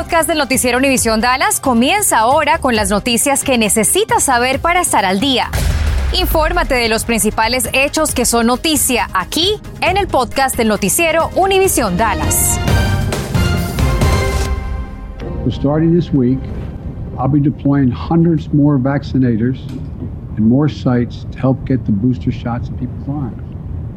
podcast del noticiero Univisión Dallas comienza ahora con las noticias que necesitas saber para estar al día. Infórmate de los principales hechos que son noticia aquí en el podcast del noticiero Univisión Dallas. Starting this week, I'll be deploying hundreds more vaccinators and more sites to help get the booster shots people's arms.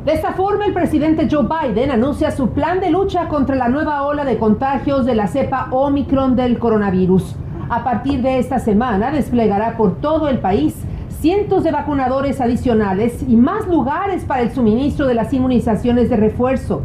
De esta forma, el presidente Joe Biden anuncia su plan de lucha contra la nueva ola de contagios de la cepa Omicron del coronavirus. A partir de esta semana, desplegará por todo el país cientos de vacunadores adicionales y más lugares para el suministro de las inmunizaciones de refuerzo.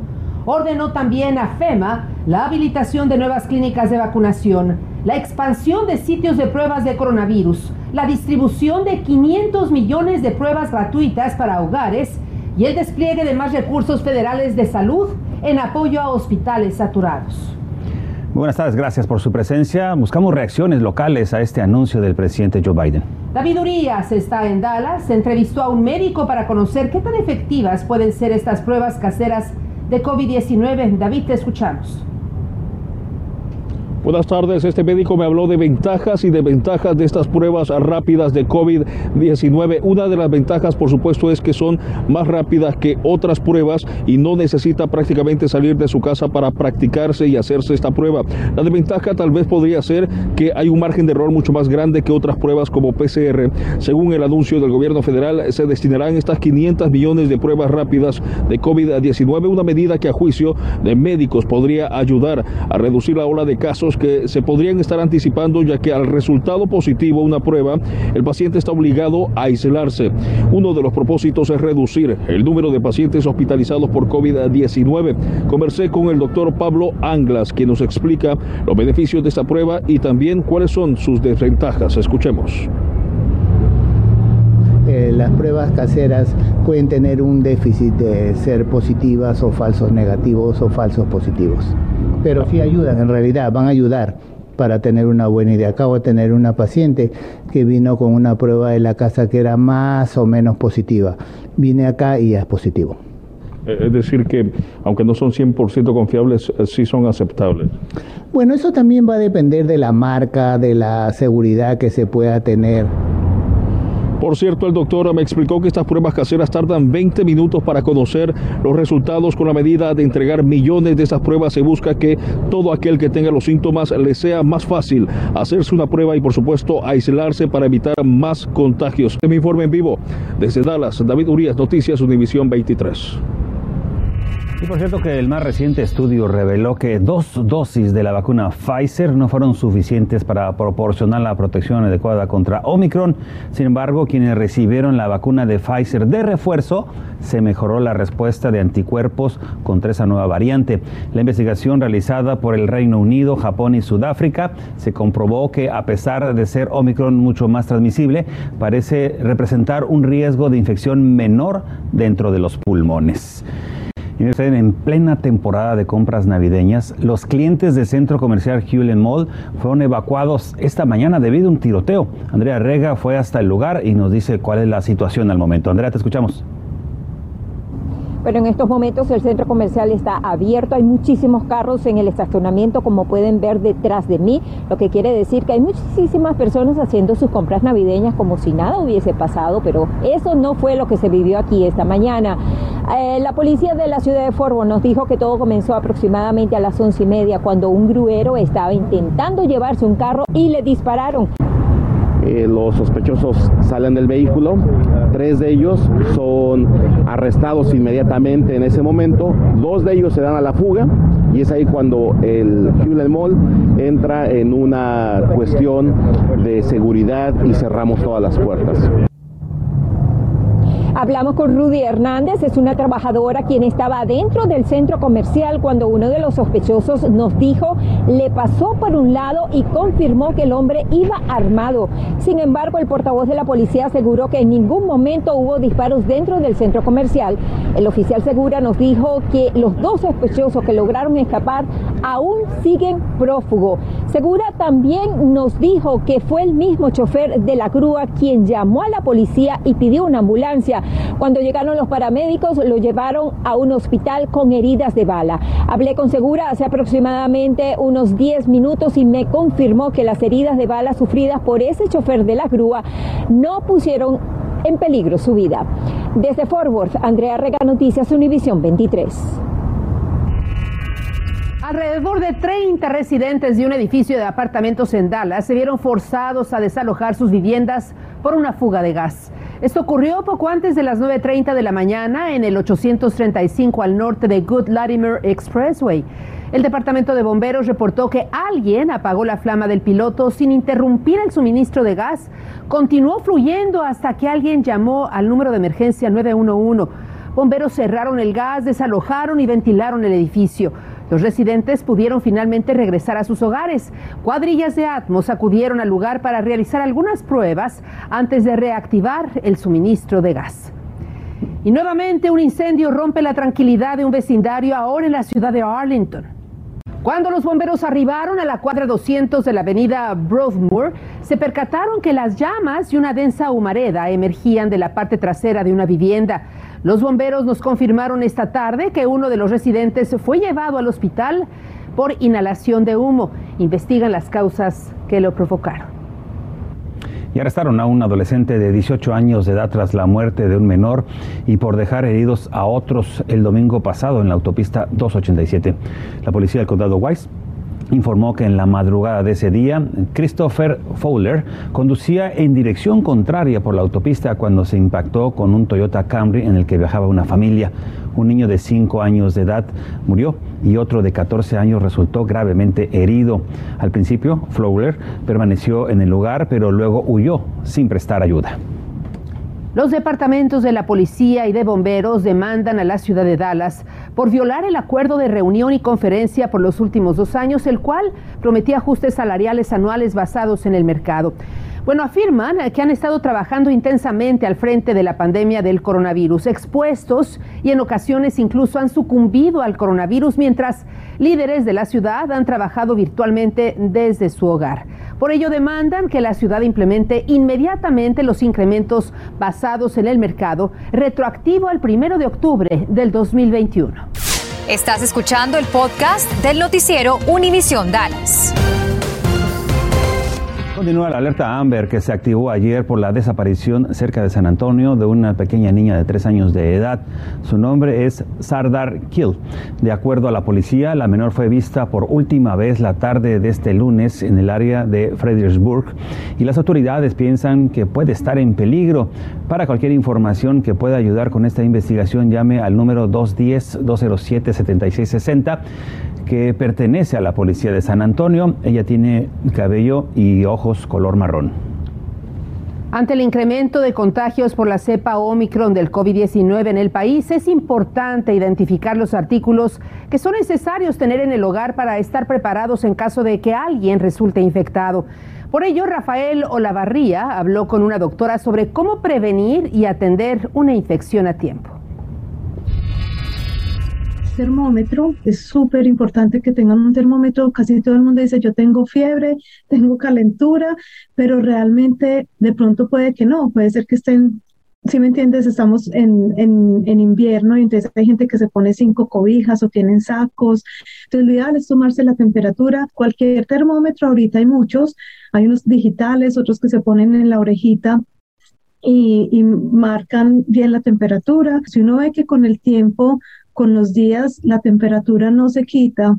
Ordenó también a FEMA la habilitación de nuevas clínicas de vacunación, la expansión de sitios de pruebas de coronavirus, la distribución de 500 millones de pruebas gratuitas para hogares y el despliegue de más recursos federales de salud en apoyo a hospitales saturados. buenas tardes, gracias por su presencia. Buscamos reacciones locales a este anuncio del presidente Joe Biden. David Urias está en Dallas, entrevistó a un médico para conocer qué tan efectivas pueden ser estas pruebas caseras de COVID-19. David, te escuchamos. Buenas tardes, este médico me habló de ventajas y desventajas de estas pruebas rápidas de COVID-19. Una de las ventajas, por supuesto, es que son más rápidas que otras pruebas y no necesita prácticamente salir de su casa para practicarse y hacerse esta prueba. La desventaja tal vez podría ser que hay un margen de error mucho más grande que otras pruebas como PCR. Según el anuncio del gobierno federal, se destinarán estas 500 millones de pruebas rápidas de COVID-19, una medida que a juicio de médicos podría ayudar a reducir la ola de casos que se podrían estar anticipando ya que al resultado positivo una prueba, el paciente está obligado a aislarse. Uno de los propósitos es reducir el número de pacientes hospitalizados por COVID-19. Conversé con el doctor Pablo Anglas, quien nos explica los beneficios de esta prueba y también cuáles son sus desventajas. Escuchemos. Eh, las pruebas caseras pueden tener un déficit de ser positivas o falsos negativos o falsos positivos pero sí ayudan, en realidad van a ayudar para tener una buena idea. Acabo de tener una paciente que vino con una prueba de la casa que era más o menos positiva. Vine acá y ya es positivo. Eh, es decir, que aunque no son 100% confiables, eh, sí son aceptables. Bueno, eso también va a depender de la marca, de la seguridad que se pueda tener. Por cierto, el doctor me explicó que estas pruebas caseras tardan 20 minutos para conocer los resultados con la medida de entregar millones de estas pruebas. Se busca que todo aquel que tenga los síntomas le sea más fácil hacerse una prueba y por supuesto aislarse para evitar más contagios. Este me informe en vivo desde Dallas, David Urias, Noticias Univisión 23. Y por cierto que el más reciente estudio reveló que dos dosis de la vacuna Pfizer no fueron suficientes para proporcionar la protección adecuada contra Omicron. Sin embargo, quienes recibieron la vacuna de Pfizer de refuerzo, se mejoró la respuesta de anticuerpos contra esa nueva variante. La investigación realizada por el Reino Unido, Japón y Sudáfrica se comprobó que a pesar de ser Omicron mucho más transmisible, parece representar un riesgo de infección menor dentro de los pulmones. En plena temporada de compras navideñas, los clientes del centro comercial Hewlett Mall fueron evacuados esta mañana debido a un tiroteo. Andrea Rega fue hasta el lugar y nos dice cuál es la situación al momento. Andrea, te escuchamos. Pero en estos momentos el centro comercial está abierto, hay muchísimos carros en el estacionamiento como pueden ver detrás de mí, lo que quiere decir que hay muchísimas personas haciendo sus compras navideñas como si nada hubiese pasado, pero eso no fue lo que se vivió aquí esta mañana. Eh, la policía de la ciudad de Forbo nos dijo que todo comenzó aproximadamente a las once y media cuando un gruero estaba intentando llevarse un carro y le dispararon. Eh, los sospechosos salen del vehículo, tres de ellos son arrestados inmediatamente en ese momento, dos de ellos se dan a la fuga y es ahí cuando el Hewlett Mall entra en una cuestión de seguridad y cerramos todas las puertas. Hablamos con Rudy Hernández, es una trabajadora quien estaba dentro del centro comercial cuando uno de los sospechosos nos dijo le pasó por un lado y confirmó que el hombre iba armado. Sin embargo, el portavoz de la policía aseguró que en ningún momento hubo disparos dentro del centro comercial. El oficial segura nos dijo que los dos sospechosos que lograron escapar aún siguen prófugos. Segura también nos dijo que fue el mismo chofer de la grúa quien llamó a la policía y pidió una ambulancia. Cuando llegaron los paramédicos lo llevaron a un hospital con heridas de bala. Hablé con Segura hace aproximadamente unos 10 minutos y me confirmó que las heridas de bala sufridas por ese chofer de la grúa no pusieron en peligro su vida. Desde Fort Worth, Andrea Rega Noticias, Univisión 23. Alrededor de 30 residentes de un edificio de apartamentos en Dallas se vieron forzados a desalojar sus viviendas por una fuga de gas. Esto ocurrió poco antes de las 9.30 de la mañana en el 835 al norte de Good Latimer Expressway. El departamento de bomberos reportó que alguien apagó la flama del piloto sin interrumpir el suministro de gas. Continuó fluyendo hasta que alguien llamó al número de emergencia 911. Bomberos cerraron el gas, desalojaron y ventilaron el edificio. Los residentes pudieron finalmente regresar a sus hogares. Cuadrillas de Atmos acudieron al lugar para realizar algunas pruebas antes de reactivar el suministro de gas. Y nuevamente un incendio rompe la tranquilidad de un vecindario ahora en la ciudad de Arlington. Cuando los bomberos arribaron a la cuadra 200 de la avenida Broadmoor, se percataron que las llamas y una densa humareda emergían de la parte trasera de una vivienda. Los bomberos nos confirmaron esta tarde que uno de los residentes fue llevado al hospital por inhalación de humo. Investigan las causas que lo provocaron. Y arrestaron a un adolescente de 18 años de edad tras la muerte de un menor y por dejar heridos a otros el domingo pasado en la autopista 287. La policía del condado Wise informó que en la madrugada de ese día, Christopher Fowler conducía en dirección contraria por la autopista cuando se impactó con un Toyota Camry en el que viajaba una familia. Un niño de 5 años de edad murió y otro de 14 años resultó gravemente herido. Al principio, Fowler permaneció en el lugar, pero luego huyó sin prestar ayuda. Los departamentos de la policía y de bomberos demandan a la ciudad de Dallas por violar el acuerdo de reunión y conferencia por los últimos dos años, el cual prometía ajustes salariales anuales basados en el mercado. Bueno, afirman que han estado trabajando intensamente al frente de la pandemia del coronavirus, expuestos y en ocasiones incluso han sucumbido al coronavirus, mientras líderes de la ciudad han trabajado virtualmente desde su hogar. Por ello demandan que la ciudad implemente inmediatamente los incrementos basados en el mercado, retroactivo al primero de octubre del 2021. Estás escuchando el podcast del noticiero Univisión Dallas. Continúa la alerta Amber que se activó ayer por la desaparición cerca de San Antonio de una pequeña niña de tres años de edad. Su nombre es Sardar Kill. De acuerdo a la policía, la menor fue vista por última vez la tarde de este lunes en el área de Fredericksburg y las autoridades piensan que puede estar en peligro. Para cualquier información que pueda ayudar con esta investigación, llame al número 210-207-7660 que pertenece a la policía de San Antonio. Ella tiene cabello y ojos color marrón. Ante el incremento de contagios por la cepa Omicron del COVID-19 en el país, es importante identificar los artículos que son necesarios tener en el hogar para estar preparados en caso de que alguien resulte infectado. Por ello, Rafael Olavarría habló con una doctora sobre cómo prevenir y atender una infección a tiempo termómetro, es súper importante que tengan un termómetro, casi todo el mundo dice yo tengo fiebre, tengo calentura, pero realmente de pronto puede que no, puede ser que estén, si me entiendes, estamos en, en, en, invierno y entonces hay gente que se pone cinco cobijas o tienen sacos, entonces lo ideal es tomarse la temperatura, cualquier termómetro, ahorita hay muchos, hay unos digitales, otros que se ponen en la orejita y, y, marcan bien la temperatura. Si uno ve que con el tiempo con los días la temperatura no se quita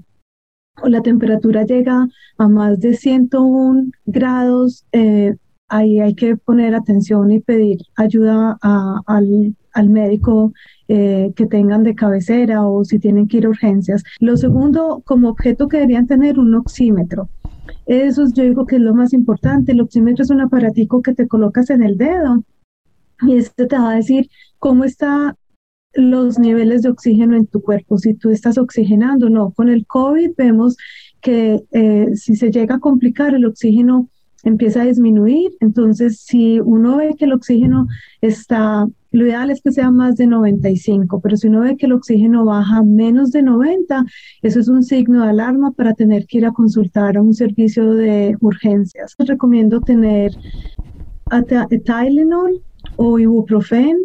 o la temperatura llega a más de 101 grados, eh, ahí hay que poner atención y pedir ayuda al, al, médico eh, que tengan de cabecera o si tienen que ir a urgencias. Lo segundo, como objeto que deberían tener un oxímetro. Eso yo digo que es lo más importante. El oxímetro es un aparatico que te colocas en el dedo y este te va a decir cómo está los niveles de oxígeno en tu cuerpo, si tú estás oxigenando, no. Con el COVID vemos que eh, si se llega a complicar, el oxígeno empieza a disminuir. Entonces, si uno ve que el oxígeno está Lo ideal es que sea más de 95, pero si uno ve que el oxígeno baja menos de 90, eso es un signo de alarma para tener que ir a consultar a un servicio de urgencias. Recomiendo tener Tylenol o ibuprofen.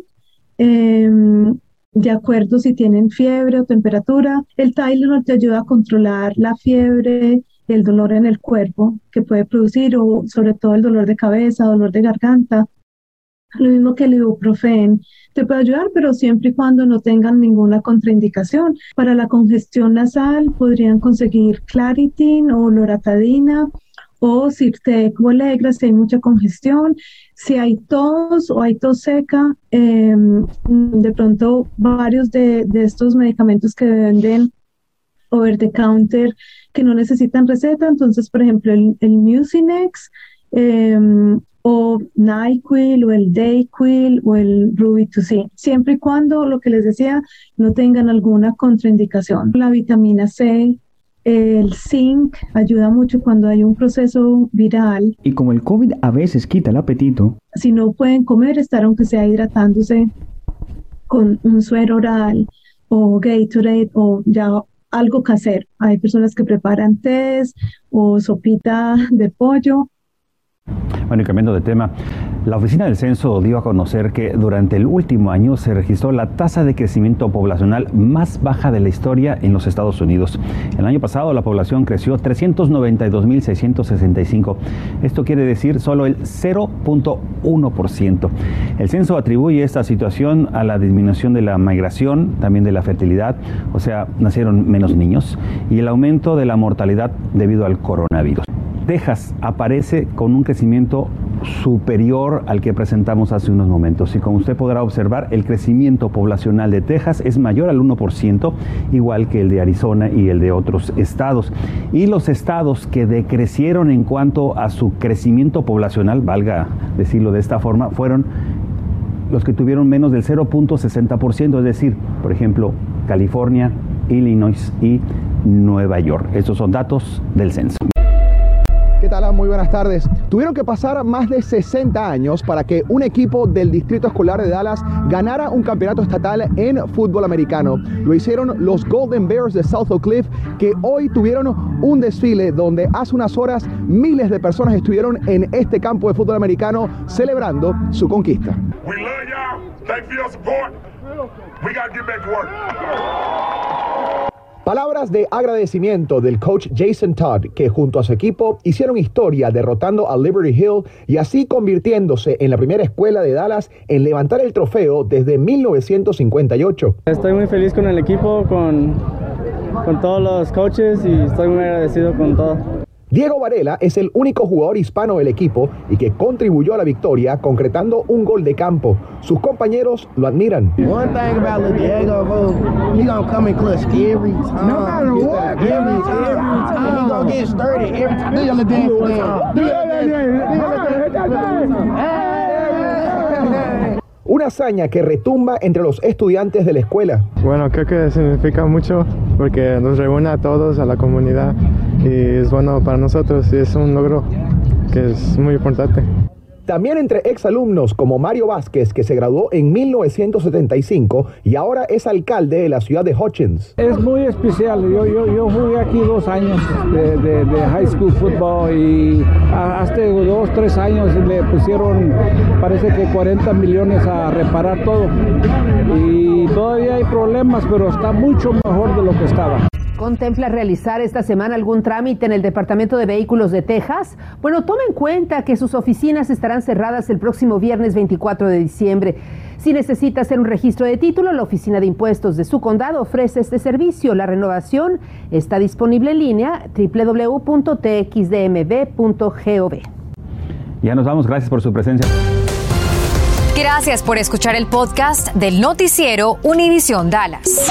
Em, de acuerdo si tienen fiebre o temperatura. El Tylenol te ayuda a controlar la fiebre, el dolor en el cuerpo que puede producir o sobre todo el dolor de cabeza, dolor de garganta. Lo mismo que el ibuprofen te puede ayudar, pero siempre y cuando no tengan ninguna contraindicación. Para la congestión nasal podrían conseguir Claritin o loratadina o Sirtec o Alegra si hay mucha congestión. Si hay tos o hay tos seca, em, de pronto varios de, estos medicamentos que venden over the counter que no necesitan receta, entonces por ejemplo el, el Mucinex em, o NyQuil o el Dayquil o el 2C, siempre y cuando lo que les decía no tengan alguna contraindicación. La vitamina C, el zinc ayuda mucho cuando hay un proceso viral. Y como el COVID a veces quita el apetito. Si no pueden comer, estar aunque sea hidratándose con un suero oral o Gatorade o ya algo casero. Hay personas que preparan test o sopita de pollo bueno, y cambiando de tema, la Oficina del Censo dio a conocer que durante el último año se registró la tasa de crecimiento poblacional más baja de la historia en los Estados Unidos. El año pasado la población creció 392.665. Esto quiere decir solo el 0.1%. El censo atribuye esta situación a la disminución de la migración, también de la fertilidad, o sea, nacieron menos niños, y el aumento de la mortalidad debido al coronavirus. Texas aparece con un crecimiento superior al que presentamos hace unos momentos. Y como usted podrá observar, el crecimiento poblacional de Texas es mayor al 1%, igual que el de Arizona y el de otros estados. Y los estados que decrecieron en cuanto a su crecimiento poblacional, valga decirlo de esta forma, fueron los que tuvieron menos del 0.60%, es decir, por ejemplo, California, Illinois y Nueva York. Estos son datos del censo. Muy buenas tardes. Tuvieron que pasar más de 60 años para que un equipo del Distrito Escolar de Dallas ganara un campeonato estatal en fútbol americano. Lo hicieron los Golden Bears de South Oak Cliff, que hoy tuvieron un desfile donde hace unas horas miles de personas estuvieron en este campo de fútbol americano celebrando su conquista. Palabras de agradecimiento del coach Jason Todd, que junto a su equipo hicieron historia derrotando a Liberty Hill y así convirtiéndose en la primera escuela de Dallas en levantar el trofeo desde 1958. Estoy muy feliz con el equipo, con, con todos los coaches y estoy muy agradecido con todo. Diego Varela es el único jugador hispano del equipo y que contribuyó a la victoria concretando un gol de campo. Sus compañeros lo admiran. One thing about Diego, he gonna come in clutch every time. No matter what. Every, every time. He gonna get sturdy every time. Do your dance Una hazaña que retumba entre los estudiantes de la escuela. Bueno, creo que significa mucho porque nos reúne a todos, a la comunidad y es bueno para nosotros y es un logro que es muy importante. También entre exalumnos como Mario Vázquez, que se graduó en 1975 y ahora es alcalde de la ciudad de Hutchins. Es muy especial. Yo, yo, yo jugué aquí dos años de, de, de high school football y hasta dos, tres años le pusieron, parece que 40 millones a reparar todo. Y todavía hay problemas, pero está mucho mejor de lo que estaba. ¿Contempla realizar esta semana algún trámite en el Departamento de Vehículos de Texas? Bueno, tome en cuenta que sus oficinas estarán cerradas el próximo viernes 24 de diciembre. Si necesita hacer un registro de título, la Oficina de Impuestos de su condado ofrece este servicio. La renovación está disponible en línea www.txdmv.gov. Ya nos vamos, gracias por su presencia. Gracias por escuchar el podcast del noticiero Univisión Dallas.